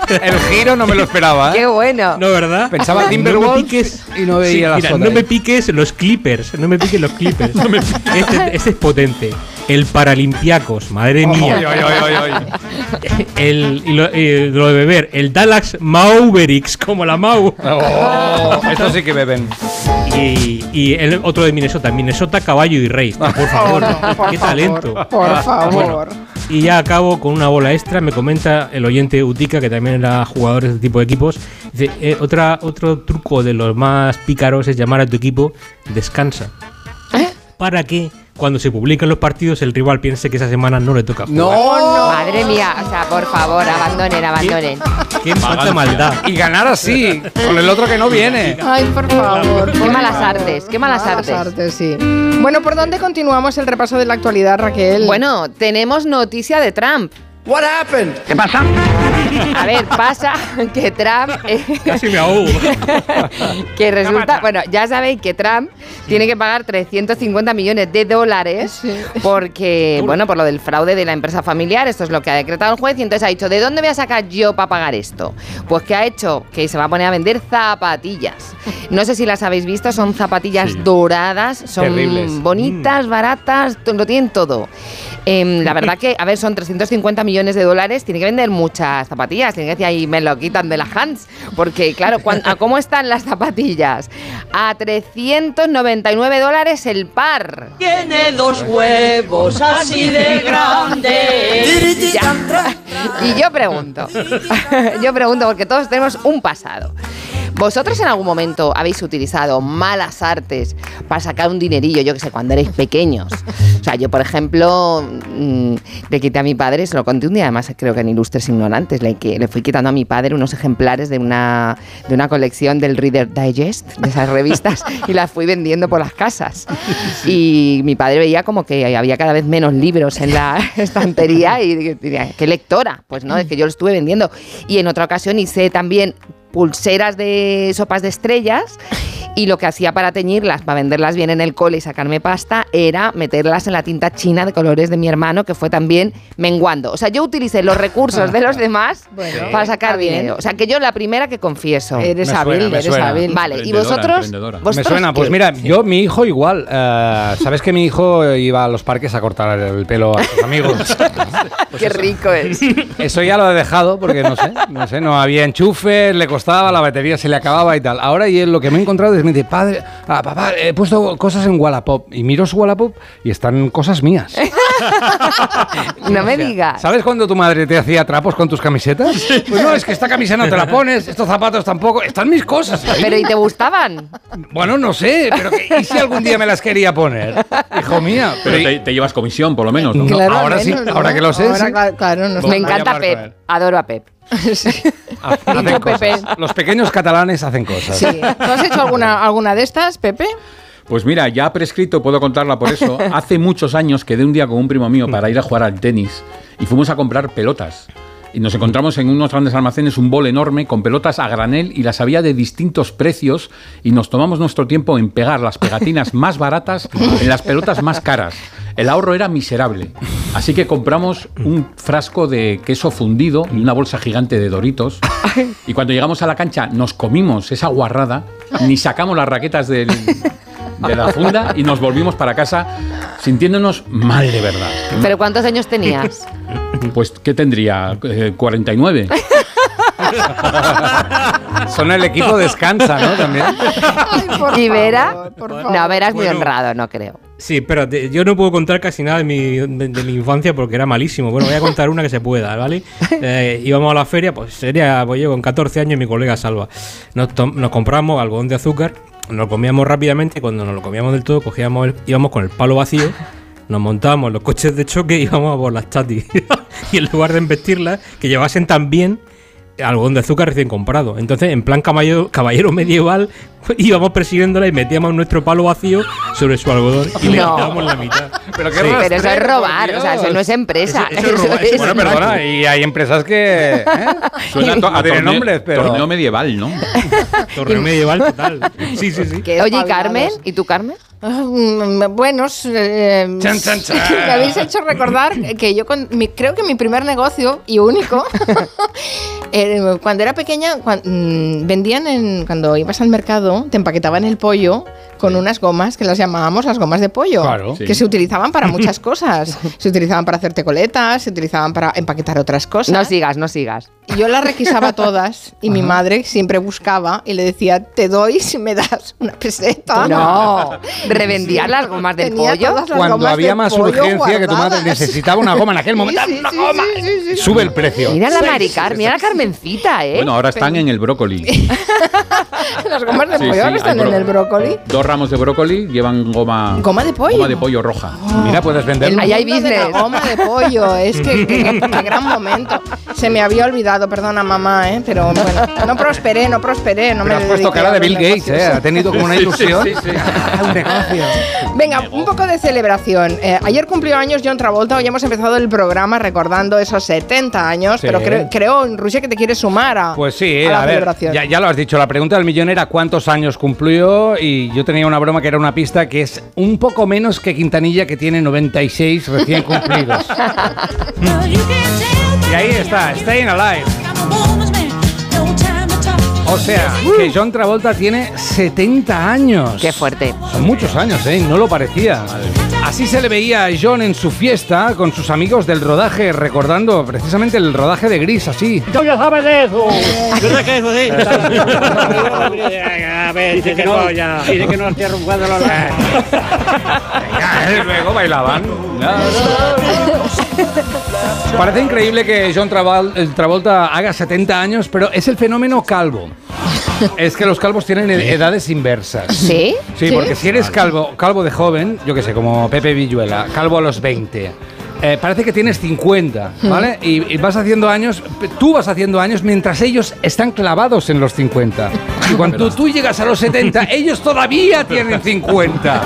El giro no me lo esperaba, ¡Qué ¿eh? bueno! No, ¿verdad? Pensaba No me Timberwolves piques- y no veía Sí, las mira, no me piques los Clippers. No me piques los Clippers. este, este es potente. El Paralimpiacos, madre mía. Ay, El, y lo, y lo de beber, el Dallas Mavericks, como la Mau. Oh, estos sí que beben. Y, y el otro de Minnesota, Minnesota, caballo y rey. Por favor, por qué favor, talento. por favor. Bueno, y ya acabo con una bola extra. Me comenta el oyente Utica, que también era jugador de este tipo de equipos. Dice: eh, otra, Otro truco de los más pícaros es llamar a tu equipo descansa. Para que cuando se publican los partidos el rival piense que esa semana no le toca jugar. No, Madre mía, o sea, por favor, abandonen, abandonen. ¡Qué falta maldad! Y ganar así, con el otro que no viene. Ay, por favor. Qué malas artes, qué malas artes. artes, sí. Bueno, ¿por dónde continuamos el repaso de la actualidad, Raquel? Bueno, tenemos noticia de Trump. What happened? ¿Qué pasa? A ver, pasa que Trump. eh, Casi me ahogo. que resulta. Bueno, ya sabéis que Trump tiene que pagar 350 millones de dólares porque, bueno, por lo del fraude de la empresa familiar. Esto es lo que ha decretado el juez. Y entonces ha dicho: ¿de dónde voy a sacar yo para pagar esto? Pues que ha hecho que se va a poner a vender zapatillas. No sé si las habéis visto, son zapatillas Sí. doradas, son Terribles. bonitas, baratas, to- lo tienen todo. Em, la verdad que, a ver, son 350 millones de dólares, tiene que vender muchas zapatillas, tiene que decir ahí me lo quitan de la Hans, porque claro, ¿a cómo están las zapatillas? A 399 dólares el par. Tiene dos huevos así de grandes. Ya. Y yo pregunto, yo pregunto porque todos tenemos un pasado. ¿Vosotros en algún momento habéis utilizado malas artes para sacar un dinerillo, yo que sé, cuando erais pequeños? O sea, yo, por ejemplo, mm, le quité a mi padre, se lo conté un día, además creo que en Ilustres Ignorantes, le, le fui quitando a mi padre unos ejemplares de una, de una colección del Reader Digest, de esas revistas, y las fui vendiendo por las casas. Y mi padre veía como que había cada vez menos libros en la estantería y diría, ¿qué lectora? Pues no, es que yo lo estuve vendiendo. Y en otra ocasión hice también pulseras de sopas de estrellas y lo que hacía para teñirlas, para venderlas bien en el cole y sacarme pasta, era meterlas en la tinta china de colores de mi hermano, que fue también menguando. O sea, yo utilicé los recursos de los demás Bueno, para sacar bien. dinero. O sea, que yo la primera que confieso. Eres Me hábil, suena, eres hábil. Vale, ¿y vosotros? emprendedora. Me ¿Vosotros suena, pues qué? mira, yo, mi hijo igual. eh, ¿Sabes que mi hijo iba a los parques a cortar el pelo a sus amigos? Qué rico es. Eso ya lo he dejado porque no sé, no sé, no había enchufes, le costaba, la batería se le acababa y tal. Ahora y él lo que me he encontrado es me dice, padre, ah, papá, he puesto cosas en Wallapop y miro su Wallapop y están cosas mías. No me digas. ¿Sabes cuando tu madre te hacía trapos con tus camisetas? Pues no, es que esta camisa no te la pones, estos zapatos tampoco, están mis cosas. ahí. Pero ¿y te gustaban? Bueno, no sé, pero ¿y si algún día me las quería poner? Hijo mía. Pero te, te llevas comisión, por lo menos, ¿no? Claro, ahora sí, ahora que lo sé, Ahora, sí. cla- claro, no Me encanta Pep. Adoro a Pep. Hacen Dicho cosas. Pepe. Los pequeños catalanes hacen cosas. Sí. ¿Tú has hecho alguna, alguna de estas, Pepe? Pues mira, ya prescrito, puedo contarla por eso. Hace muchos años quedé un día con un primo mío para ir a jugar al tenis y fuimos a comprar pelotas. Y nos encontramos en unos grandes almacenes un bol enorme con pelotas a granel y las había de distintos precios y nos tomamos nuestro tiempo en pegar las pegatinas más baratas en las pelotas más caras. El ahorro era miserable. Así que compramos un frasco de queso fundido y una bolsa gigante de doritos. Y cuando llegamos a la cancha nos comimos esa guarrada, ni sacamos las raquetas del, de la funda y nos volvimos para casa sintiéndonos mal de verdad. ¿Pero cuántos años tenías? Pues, ¿qué tendría? Eh, 49. Son el equipo descansa, ¿no? También. ¿Y Vera? No, Vera es muy Bueno. honrado, no creo. Sí, pero te- yo no puedo contar casi nada de mi, de, de mi infancia porque era malísimo. Bueno, voy a contar una que se pueda, ¿vale? Eh, íbamos a la feria, pues sería, pues yo con 14 años y mi colega Salva. Nos, nos compramos algodón de azúcar, nos comíamos rápidamente y cuando nos lo comíamos del todo, cogíamos el- íbamos con el palo vacío, nos montábamos los coches de choque y íbamos a por las chatis. y en lugar de embestirlas, que llevasen también algodón de azúcar recién comprado. Entonces, en plan caballero medieval, íbamos persiguiéndola y metíamos nuestro palo vacío sobre su algodón y le No. quitábamos la mitad. Pero qué Sí. Pero eso es robar, o sea, eso no es empresa. Eso- eso es robar, eso- Bueno, perdona, y hay empresas que. ¿eh? Suena a, to- a No tiene torneo, nombres, pero- torneo medieval, ¿no? Torneo medieval total. Sí, sí, sí. Oye, ¿y Carmen? ¿Y tú, Carmen? Ah, mm, Buenos, eh, Chan, chan, chan. me habéis hecho recordar que yo con mi- creo que mi primer negocio y único, eh, cuando era pequeña, mm, vendían en, cuando ibas al mercado, te empaquetaban el pollo con unas gomas que las llamábamos las gomas de pollo, Claro. que Sí. se utilizaban para muchas cosas. Se utilizaban para hacerte coletas, se utilizaban para empaquetar otras cosas. No sigas, no sigas. Y yo las requisaba todas y mi madre siempre buscaba y le decía, te doy si me das una peseta. No, revendías las gomas del Tenía pollo. todas las Cuando gomas había más pollo urgencia que tu madre necesitaba una goma en aquel momento. Sí, sí, ¡Una sí, goma! sí, sí, sí, Sube el precio. Mira la Maricar, mira la Carmencita, ¿eh? Bueno, ahora están en el brócoli. Las gomas de Sí, pollo sí, ahora están en el brócoli. Dos ramos de brócoli llevan goma. Goma de pollo. Goma de pollo roja. Mira, puedes vender. El Ahí hay business. goma de pollo, es que qué, qué gran momento. Se me había olvidado, perdona mamá, ¿eh? pero bueno, no prosperé, no prosperé, no Pero me has puesto cara de Bill Gates. ¿eh? Ha tenido como una Sí, sí, ilusión. sí, sí. Un negocio. Venga, un poco de celebración. Eh, ayer cumplió años John Travolta, hoy hemos empezado el programa recordando esos 70 años, Sí. pero creo, creo, Rusia, que te quieres sumar a, Pues sí, a la a, ver, celebración. ya, ya lo has dicho, la pregunta del millón era cuántos años cumplió y yo tenía una broma que era una pista que es un poco menos que Quintanilla que tiene 96 recién cumplidos. y ahí está, Staying Alive. O sea, que John Travolta tiene 70 años. Qué fuerte. Son muchos años, ¿eh? No lo parecía. Así se le veía a John en su fiesta con sus amigos del rodaje, recordando precisamente el rodaje de Gris, así. Tú ya sabes de eso. Yo sé que eso sí. A ver, dice que no, ya. Dice que no estoy arrugando los Luego bailaban. Parece increíble que John eh, Travolta haga 70 años, pero es el fenómeno calvo. Es que los calvos tienen ed- edades inversas. ¿Sí? Sí, ¿Sí? porque si eres calvo, calvo de joven, yo qué sé, como Pepe Villuela, calvo a los 20. eh, parece que tienes 50, ¿vale? Y, y vas haciendo años, tú vas haciendo años mientras ellos están clavados en los 50. Y cuando tú llegas a los 70, ellos todavía tienen 50.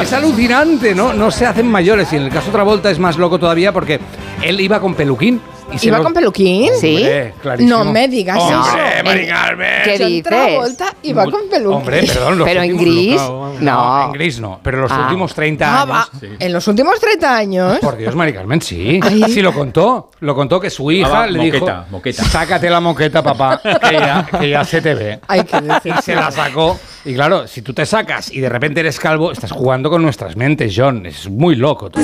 Es alucinante, ¿no? No se hacen mayores. Y en el caso de Travolta es más loco todavía porque él iba con peluquín. Y se ¿Iba lo- con peluquín? Hombre, clarísimo. No me digas Hombre, eso. Mari Carmen. ¿Qué dices? Travolta iba con peluquín. Hombre, perdón, los Pero en gris, no, no. en gris no, pero los Ah. últimos 30 Ah, años. va. En los últimos 30 años. Por Dios, Mari Carmen, sí. Ay. Sí, lo contó. Lo contó que su hija Ah, va, le moqueta, dijo: moqueta. Sácate la moqueta, papá, que ya, que ya se te ve. Hay que decir. Y se la sacó. Y claro, si tú te sacas y de repente eres calvo, estás jugando con nuestras mentes, John. Es muy loco. tú.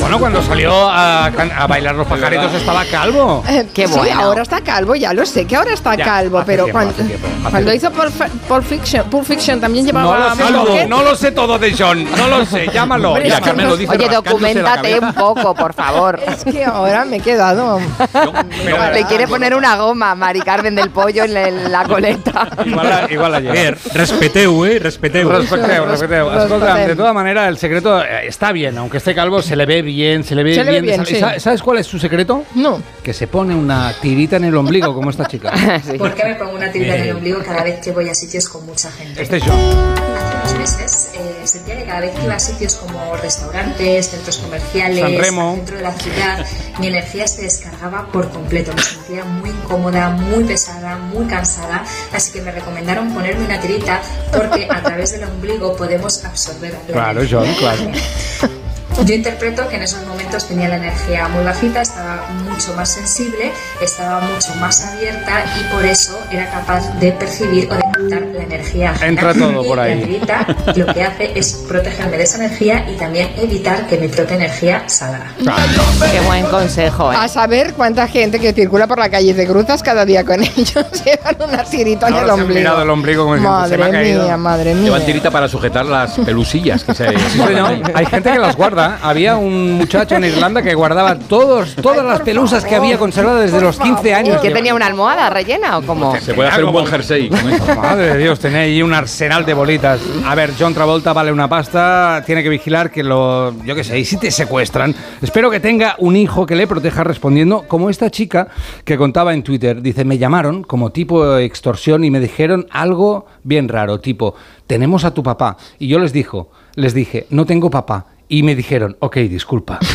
Bueno, cuando salió a, can- a bailar los pajaritos estaba calvo. Eh, Qué sí, bueno. ahora está calvo, ya lo sé que ahora está Ya, calvo, pero tiempo, cuando, hace tiempo, hace cuando hizo Pulp, Fiction, Pulp Fiction también No llevaba lo sé todo, no lo sé todo de John. No lo sé, llámalo. Hombre, Mira, Carmen no- lo dice Oye, documentate un poco, por favor. Es que ahora me he quedado. Pero- Le quiere poner una goma a Mari Carmen del Pollo en la, en la coleta. Igual la, igual. Bien, respeteu, eh, respeteu. Respeteo, respeteo. Res- Escolta, de toda manera, el secreto eh, está bien, aunque esté calvo, se le ve bien, se le ve Se le ve bien. bien, sí. ¿Sa- ¿Sabes cuál es su secreto? No. Que se pone una tirita en el ombligo, como esta chica. ¿Por qué me pongo una tirita en el ombligo cada vez que voy a sitios con mucha gente? Este es John. Hace unos meses eh, sentía que cada vez que iba a sitios como restaurantes, centros comerciales, San Remo. al centro de la ciudad, mi energía se descargaba por completo. Me sentía muy incómoda, muy pesada, muy cansada. Así que me recomendaron ponerme una tirita porque a través del ombligo podemos absorber la Claro. John, claro. Yo interpreto que en esos momentos tenía la energía muy bajita, estaba mucho más sensible, estaba mucho más abierta y por eso era capaz de percibir o de captar la energía. ajena. Entra todo Y por ahí. La tirita lo que hace es protegerme de esa energía y también evitar que mi propia energía salga. Qué buen consejo, ¿eh? A saber cuánta gente que circula por la calle de Cruzas cada día con ellos llevan una tirita en el se han ombligo. mirado el ombligo como diciendo, "Se me ha Madre caído". mía, madre mía. Llevan tirita para sujetar las pelusillas que se. Sí, señor. Hay gente que las guarda. Había un muchacho en Irlanda que guardaba todos, todas las pelusas que había conservadas desde los 15 años. ¿Que tenía una almohada rellena o cómo? Se puede hacer un buen jersey con eso. Madre de Dios, tenía ahí un arsenal de bolitas. A ver, John Travolta vale una pasta, tiene que vigilar que lo. Yo qué sé, y si te secuestran. Espero que tenga un hijo que le proteja respondiendo, como esta chica que contaba en Twitter. Dice: Me llamaron como tipo extorsión y me dijeron algo bien raro, tipo, tenemos a tu papá. Y yo les dijo, les dije, no tengo papá. Y me dijeron, ok, disculpa.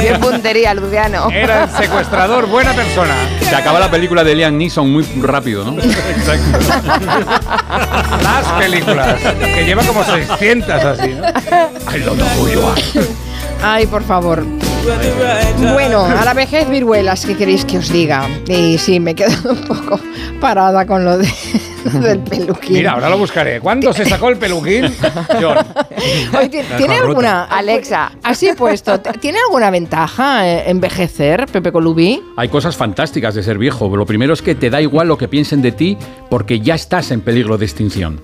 Qué puntería, Luciano. Era el secuestrador, buena persona. Se acaba la película de Liam Neeson muy rápido, ¿no? Las películas, que lleva como 600 así, ¿no? I don't know who you are. Ay, por favor. Bueno, a la vejez viruelas, ¿qué queréis que os diga? Y sí, me he quedado un poco parada con lo, de, del peluquín. Mira, ahora lo buscaré. ¿Cuándo se sacó el peluquín? John. Oye, ¿ti- ¿Tiene alguna, Alexa. así puesto, ¿tiene alguna ventaja eh, envejecer, Pepe Colubi? Hay cosas fantásticas de ser viejo. Lo primero es que te da igual lo que piensen de ti porque ya estás en peligro de extinción.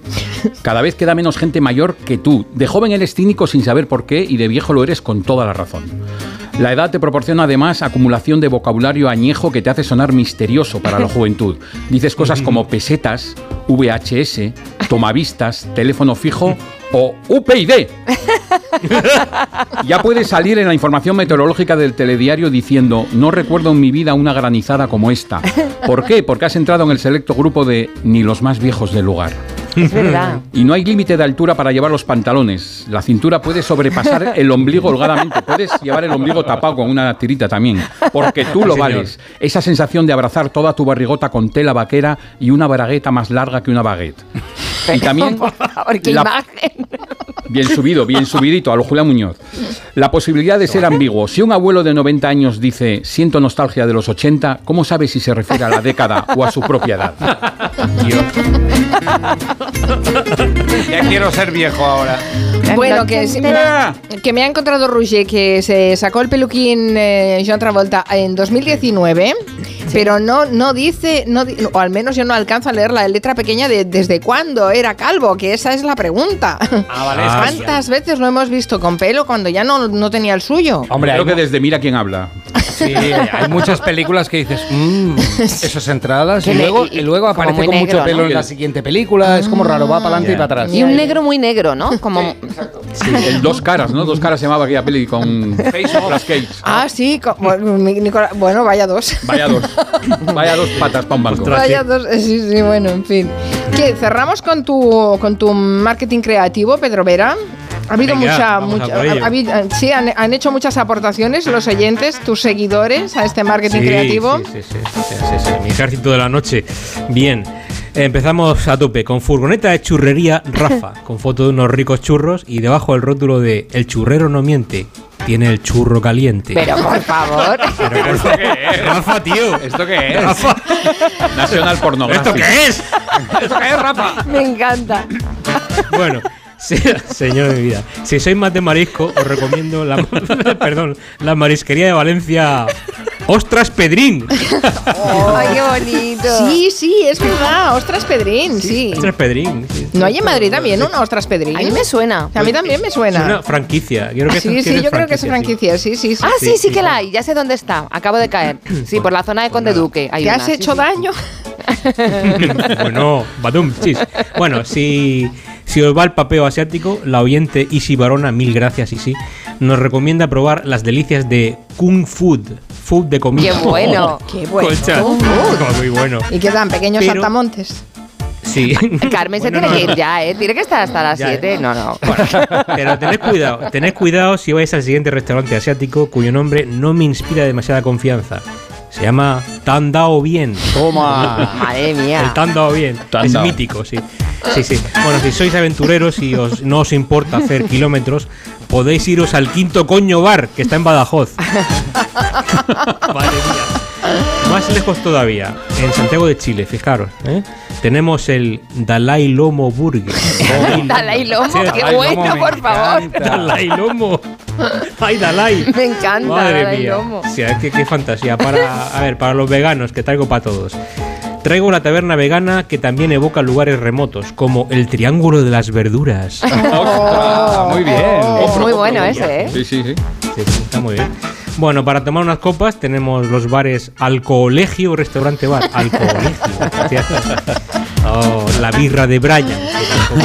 Cada vez queda menos gente mayor que tú. De joven eres cínico sin saber por qué y de viejo lo eres con toda la razón. La edad te proporciona además acumulación de vocabulario añejo que te hace sonar misterioso para la juventud. Dices cosas como pesetas, VHS, tomavistas, teléfono fijo o UPyD. Ya puedes salir en la información meteorológica del telediario diciendo, no recuerdo en mi vida una granizada como esta. ¿Por qué? Porque has entrado en el selecto grupo de ni los más viejos del lugar. Es verdad. Y no hay límite de altura para llevar los pantalones. La cintura puede sobrepasar el ombligo holgadamente. Puedes llevar el ombligo tapado con una tirita también. Porque tú lo Sí, señor. vales. Esa sensación de abrazar toda tu barrigota con tela vaquera y una bragueta más larga que una baguette. Y también Por favor, qué la- imagen. Bien subido, bien subidito, a lo Julián Muñoz. La posibilidad de ser ambiguo. Si un abuelo de 90 años dice siento nostalgia de los 80, ¿cómo sabe si se refiere a la década o a su propia edad? Ya quiero ser viejo ahora. Bueno, que, sí- que me ha encontrado Roger, que se sacó el peluquín eh, John Travolta en 2019, pero no, no dice, no, o al menos yo no alcanzo a leer la letra pequeña de desde cuándo era calvo, que esa es la pregunta. vale, ¿Cuántas veces lo hemos visto con pelo cuando ya no, no tenía el suyo? Hombre, creo que desde Mira quién habla. Sí, hay muchas películas que dices, mmm, esas entradas, y luego, y- y luego aparece con mucho pelo ¿no? en la siguiente película, es como raro, va para adelante y para atrás. Y un negro muy negro, ¿no? Como Sí, el Dos Caras, ¿no? Dos Caras se llamaba aquella peli con Nicolas Cage. Ah, sí, bueno, vaya dos. Vaya dos. Vaya dos patas para un banco. Vaya dos, eh, sí, sí, bueno, en fin. ¿Qué? ¿Cerramos con tu, con tu marketing creativo, Pedro Vera? Ha habido Venga, mucha, mucha- ha habido- eh, sí, han, han hecho muchas aportaciones los oyentes, tus seguidores a este marketing Sí, creativo. Sí, sí, sí, sí, sí, sí, mi ejército de la noche. Bien. Empezamos a tope con furgoneta de churrería Rafa, con foto de unos ricos churros y debajo el rótulo de El churrero no miente, tiene el churro caliente. Pero por favor. Pero, ¿Esto qué es? Rafa, tío. ¿Esto qué es? Rafa. Nacional Pornográfico. ¿Esto qué es? ¿Esto qué es, Rafa? Me encanta. Bueno, sí, señor de mi vida. Si sois más de marisco, os recomiendo la, perdón, la marisquería de Valencia. ¡Ostras Pedrín! Ay, qué bonito. Sí, sí, es verdad. Ostras Pedrín, sí. Ostras Pedrín. sí. ¿No hay en Madrid también una Ostras Pedrín? A mí me suena. A mí también me Es una suena. franquicia. Yo creo que Sí, es- sí, yo creo que es franquicia, sí, sí, sí. Ah, sí, Sí, sí sí, que la hay. Ya sé dónde está. Acabo de caer. Sí, por la zona de Conde Duque. Hay ¿Te una, has hecho sí. daño? bueno, badum, chis. Bueno, si, si os va el papeo asiático, la oyente Isi Barona, mil gracias Isi, nos recomienda probar las delicias de Kung Food. Food de comida. Qué bueno. Qué bueno. Colchas. Kung Food. Muy bueno. Y quedan pequeños Pero- saltamontes. Sí. Carmen se Bueno, tiene no, que ir ya, ¿eh? Tiene que estar hasta las Ya, 7. eh. No, no. Pero tened cuidado, tened cuidado si vais al siguiente restaurante asiático cuyo nombre no me inspira demasiada confianza. Se llama Tan Dao Bien. Toma. Madre El mía. Tan Dao Bien. Tan es Dao. mítico, sí. Sí, sí. Bueno, si sois aventureros y os, no os importa hacer kilómetros, podéis iros al Quinto Coño Bar, que está en Badajoz. Madre mía. Más lejos todavía, en Santiago de Chile, fijaros. ¿eh? Tenemos el Dalai Lomo Burger. Dalai Lomo, Sí, qué Dalai bueno, Lomo, por favor. encanta. Dalai Lomo. Ay, Dalai. Me encanta Madre Dalai mía. Lomo. Sí, qué, qué fantasía. Para, a ver, para los veganos, que traigo para todos. Traigo la taberna vegana que también evoca lugares remotos, como el Triángulo de las Verduras. Ostras, muy bien. Es muy bueno ese, ¿eh? Sí, sí, sí. Sí, sí, está muy bien. Bueno, para tomar unas copas tenemos los bares Alcoholegio Restaurante Bar. Alcoholegio. Oh, la birra de Brian.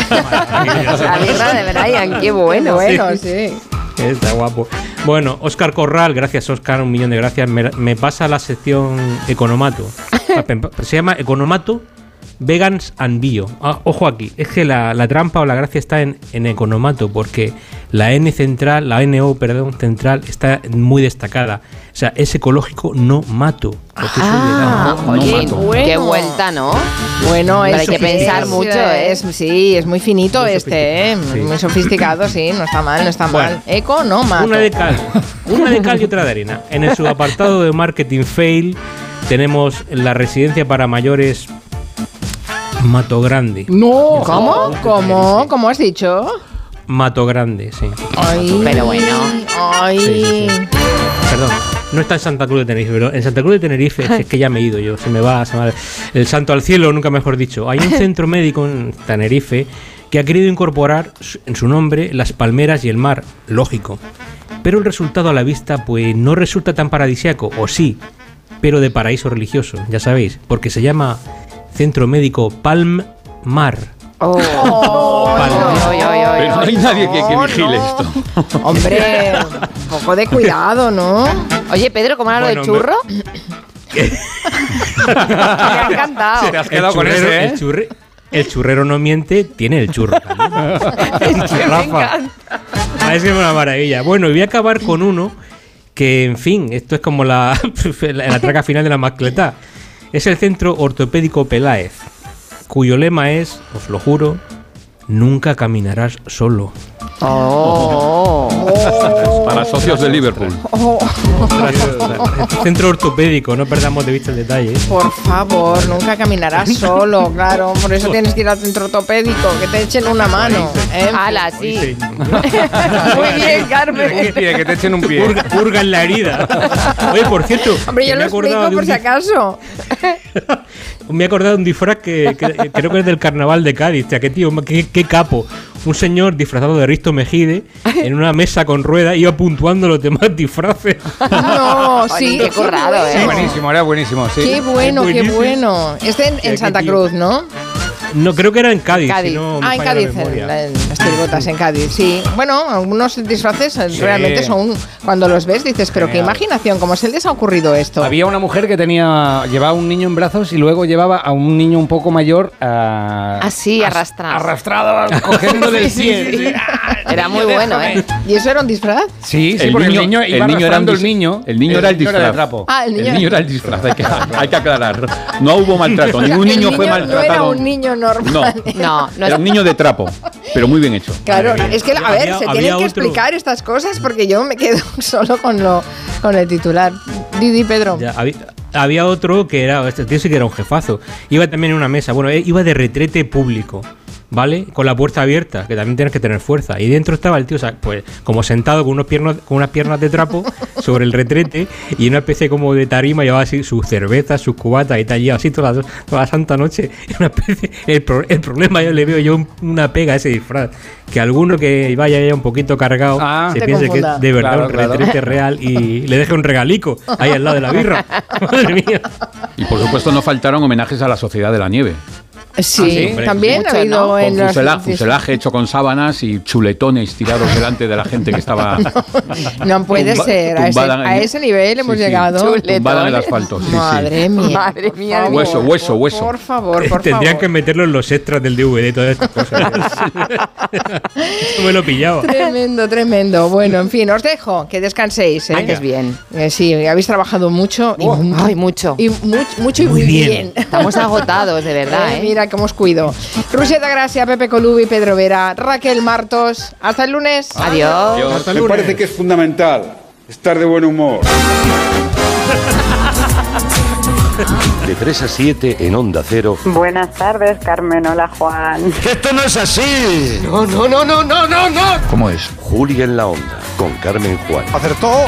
La birra de Brian, qué bueno. Bueno, sí. Está guapo. Bueno, Oscar Corral, gracias Oscar, un millón de gracias. Me, me pasa la sección Economato. Se llama Economato Vegans and Bio. Ah, ojo aquí, es que la, la trampa o la gracia está en, en Economato, porque la N central, la NO, perdón, central, está muy destacada. O sea, es ecológico, no mato. Ah, vegano, no oye, mato. bueno. Qué vuelta, ¿no? Bueno, Pero hay que pensar es, mucho, eh, es- sí, es muy finito este, ¿eh? Sí. Muy sofisticado, sí, no está mal, no está Bueno. mal. Eco, no mato. Una de cal, una de cal y otra de arena. En el subapartado de marketing fail tenemos la residencia para mayores Mato Grande. No, ¿cómo? ¿Cómo? ¿Cómo has dicho? Mato Grande, sí. Ay, Pero bueno. Ay. Sí, sí, sí. Perdón, no está en Santa Cruz de Tenerife, pero en Santa Cruz de Tenerife es que ya me he ido yo, se me va, se me va el santo al cielo, nunca mejor dicho. Hay un centro médico en Tenerife que ha querido incorporar en su nombre las palmeras y el mar, lógico. Pero el resultado a la vista pues no resulta tan paradisiaco, o sí, pero de paraíso religioso, ya sabéis, porque se llama Centro Médico Palm Mar. Oh. Ay, ay, Pero no hay ay, nadie que, que vigile no. esto. Hombre, un poco de cuidado, ¿no? Oye, Pedro, ¿cómo era lo Bueno, del churro? Me ha encantado. Te has quedado con churrero, ese, ¿eh? el, churre- el churrero no miente, tiene el churro. Es que me encanta. Ah, es que es una maravilla. Bueno, y voy a acabar con uno que, en fin, esto es como la, la, la traca final de la mascleta. Es el Centro Ortopédico Peláez. cuyo lema es, os lo juro, nunca caminarás solo. Oh. Para socios de Liverpool. Centro ortopédico, no perdamos de vista el detalle. ¿eh? Por favor, nunca caminarás solo, claro. Por eso tienes que ir al centro ortopédico, que te echen una mano. ¿eh? Ala, sí. Muy bien, Carmen. que te echen un pie. Purga, purga en la herida. Oye, por cierto, Hombre, yo me lo he acordado explico por si acaso. Me he acordado de un disfraz que, que- creo que es del carnaval de Cádiz. Tía, qué tío, qué, qué capo. Un señor disfrazado de Risto Mejide en una mesa con ruedas iba puntuando los demás disfraces. No, sí. qué currado. ¿eh? Buenísimo, era buenísimo, sí. Qué bueno, qué Buenísimo. bueno. Este en, en Santa. Cruz, ¿no? No, creo que era en Cádiz. Cádiz. si no me Ah, en Cádiz, en, las tirigotas en Cádiz, sí. Bueno, algunos disfraces eh, Sí. realmente son, cuando los ves dices, pero qué imaginación, ¿cómo se les ha ocurrido esto? Había una mujer que tenía llevaba un niño en brazos y luego llevaba a un niño un poco mayor a, Así, as- arrastrado. arrastrado, cogiéndole el pie. sí. Era muy bueno, ¿eh? ¿Y eso era un disfraz? Sí, sí, El porque niño- el niño el iba niño era un el niño. el niño era el de disfraz. trapo. Ah, el niño. El niño era el disfraz, hay que, hay que aclarar. No hubo maltrato, ningún el niño fue No era maltratado. un niño normal. No. No, no Era un niño de trapo, pero muy bien hecho. Claro, es que, a ver, se tienen que explicar estas cosas porque yo me quedo solo con lo con el titular. Didi, Pedro. Ya, había, había otro que era, este tío sí que era un jefazo. Iba también en una mesa, bueno, eh, iba de retrete público. ¿Vale? Con la puerta abierta, que también tienes que tener fuerza. Y dentro estaba el tío, o sea, pues, como sentado con, unos piernos, con unas piernas de trapo sobre el retrete y una especie como de tarima, llevaba así sus cervezas, sus cubatas y tal, y así toda la, toda la santa noche. Una especie, el, pro- el problema yo le veo yo un- una pega a ese disfraz. Que alguno que vaya ya un poquito cargado Ah. se piense confunda. que es de verdad Claro, un claro. retrete real y le deje un regalico ahí al lado de la birra. Madre mía. Y por supuesto no faltaron homenajes a la Sociedad de la Nieve. Sí, sí, hombre, también mucho, ha habido ¿no? en Con fusela- fuselaje hecho con sábanas y chuletones tirados delante de la gente que estaba No puede tumba- ser, a ese, tumbada a en- ese nivel hemos Sí, sí. llegado. tumbada en el asfalto. sí, sí. Madre mía. Madre mía. Hueso, favor, hueso, por- hueso. Por favor, por Tendrían favor. que meterlo en los extras del DVD y todas estas cosas. Esto me lo pillaba. Tremendo, tremendo. Bueno, en fin, os dejo, que descanséis. ¿eh? Antes bien. Eh, sí, habéis trabajado mucho y, mu- Ay, mucho. y much- mucho y Muy muy bien. bien. Estamos agotados, de verdad, Eh, ¿eh? Mira cómo os cuido. Ruseta Gracia, Pepe Colubi, Pedro Vera, Raquel Martos. Hasta el lunes. Adiós. Hasta el Me parece que es fundamental estar de buen humor. De 3 a 7 en Onda Cero. Buenas tardes, Carmen. Hola, Juan. ¡Esto no es así! No, no, no, no, no, no, no. ¿Cómo es? Julia en la Onda, con Carmen Juan. ¡Acertó!